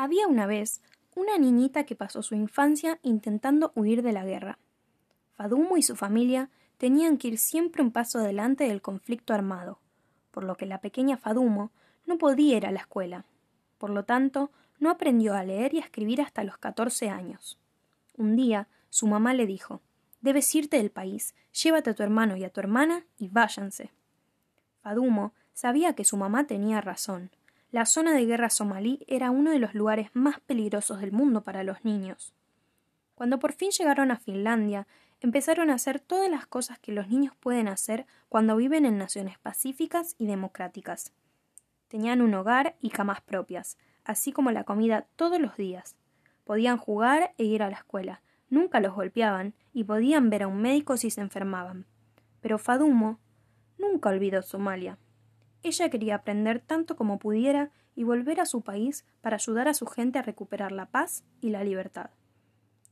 Había una vez una niñita que pasó su infancia intentando huir de la guerra. Fadumo y su familia tenían que ir siempre un paso adelante del conflicto armado, por lo que la pequeña Fadumo no podía ir a la escuela. Por lo tanto, no aprendió a leer y a escribir hasta los catorce años. Un día, su mamá le dijo Debes irte del país, llévate a tu hermano y a tu hermana y váyanse. Fadumo sabía que su mamá tenía razón. La zona de guerra somalí era uno de los lugares más peligrosos del mundo para los niños. Cuando por fin llegaron a Finlandia, empezaron a hacer todas las cosas que los niños pueden hacer cuando viven en naciones pacíficas y democráticas. Tenían un hogar y camas propias, así como la comida todos los días. Podían jugar e ir a la escuela, nunca los golpeaban y podían ver a un médico si se enfermaban. Pero Fadumo nunca olvidó Somalia. Ella quería aprender tanto como pudiera y volver a su país para ayudar a su gente a recuperar la paz y la libertad.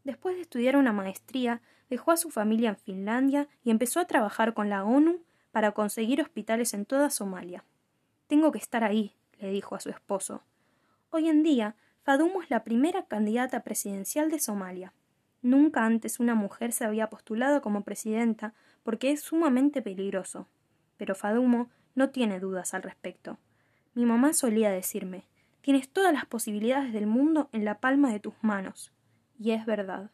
Después de estudiar una maestría, dejó a su familia en Finlandia y empezó a trabajar con la ONU para conseguir hospitales en toda Somalia. Tengo que estar ahí, le dijo a su esposo. Hoy en día, Fadumo es la primera candidata presidencial de Somalia. Nunca antes una mujer se había postulado como presidenta porque es sumamente peligroso. Pero Fadumo no tiene dudas al respecto. Mi mamá solía decirme Tienes todas las posibilidades del mundo en la palma de tus manos. Y es verdad.